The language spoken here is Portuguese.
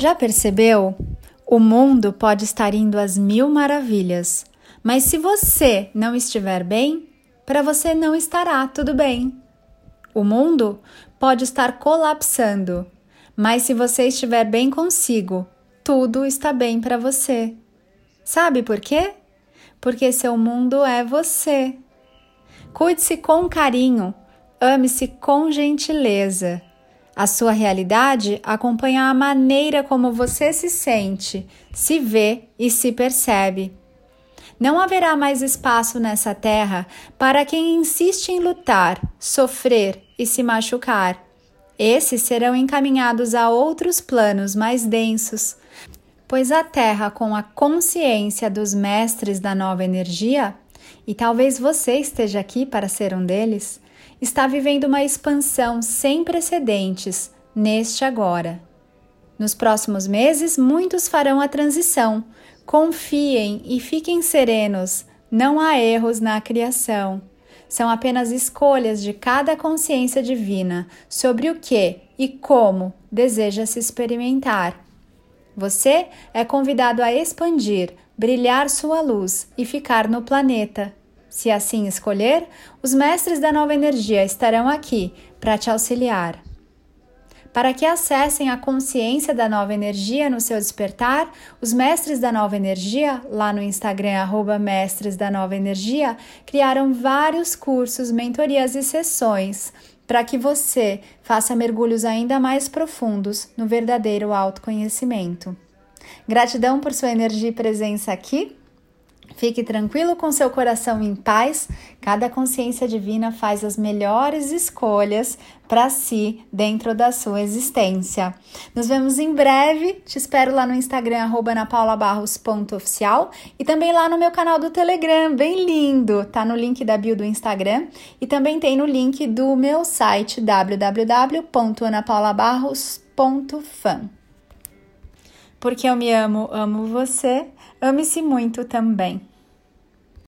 Já percebeu? O mundo pode estar indo às mil maravilhas, mas se você não estiver bem, para você não estará tudo bem. O mundo pode estar colapsando, mas se você estiver bem consigo, tudo está bem para você. Sabe por quê? Porque seu mundo é você. Cuide-se com carinho, ame-se com gentileza. A sua realidade acompanha a maneira como você se sente, se vê e se percebe. Não haverá mais espaço nessa terra para quem insiste em lutar, sofrer e se machucar. Esses serão encaminhados a outros planos mais densos, pois a Terra, com a consciência dos mestres da nova energia, e talvez você esteja aqui para ser um deles, está vivendo uma expansão sem precedentes neste agora. Nos próximos meses, muitos farão a transição. Confiem e fiquem serenos, não há erros na criação. São apenas escolhas de cada consciência divina sobre o que e como deseja se experimentar. Você é convidado a expandir, brilhar sua luz e ficar no planeta. Se assim escolher, os mestres da nova energia estarão aqui para te auxiliar. Para que acessem a consciência da nova energia no seu despertar, os mestres da nova energia, lá no Instagram, arroba mestres da nova energia, criaram vários cursos, mentorias e sessões para que você faça mergulhos ainda mais profundos no verdadeiro autoconhecimento. Gratidão por sua energia e presença aqui. Fique tranquilo com seu coração em paz. Cada consciência divina faz as melhores escolhas para si dentro da sua existência. Nos vemos em breve. Te espero lá no Instagram @napaulabarros.oficial e também lá no meu canal do Telegram, bem lindo. Tá no link da bio do Instagram e também tem no link do meu site www.anapaulabarros.fan. Porque eu me amo, amo você. Ame-se muito também.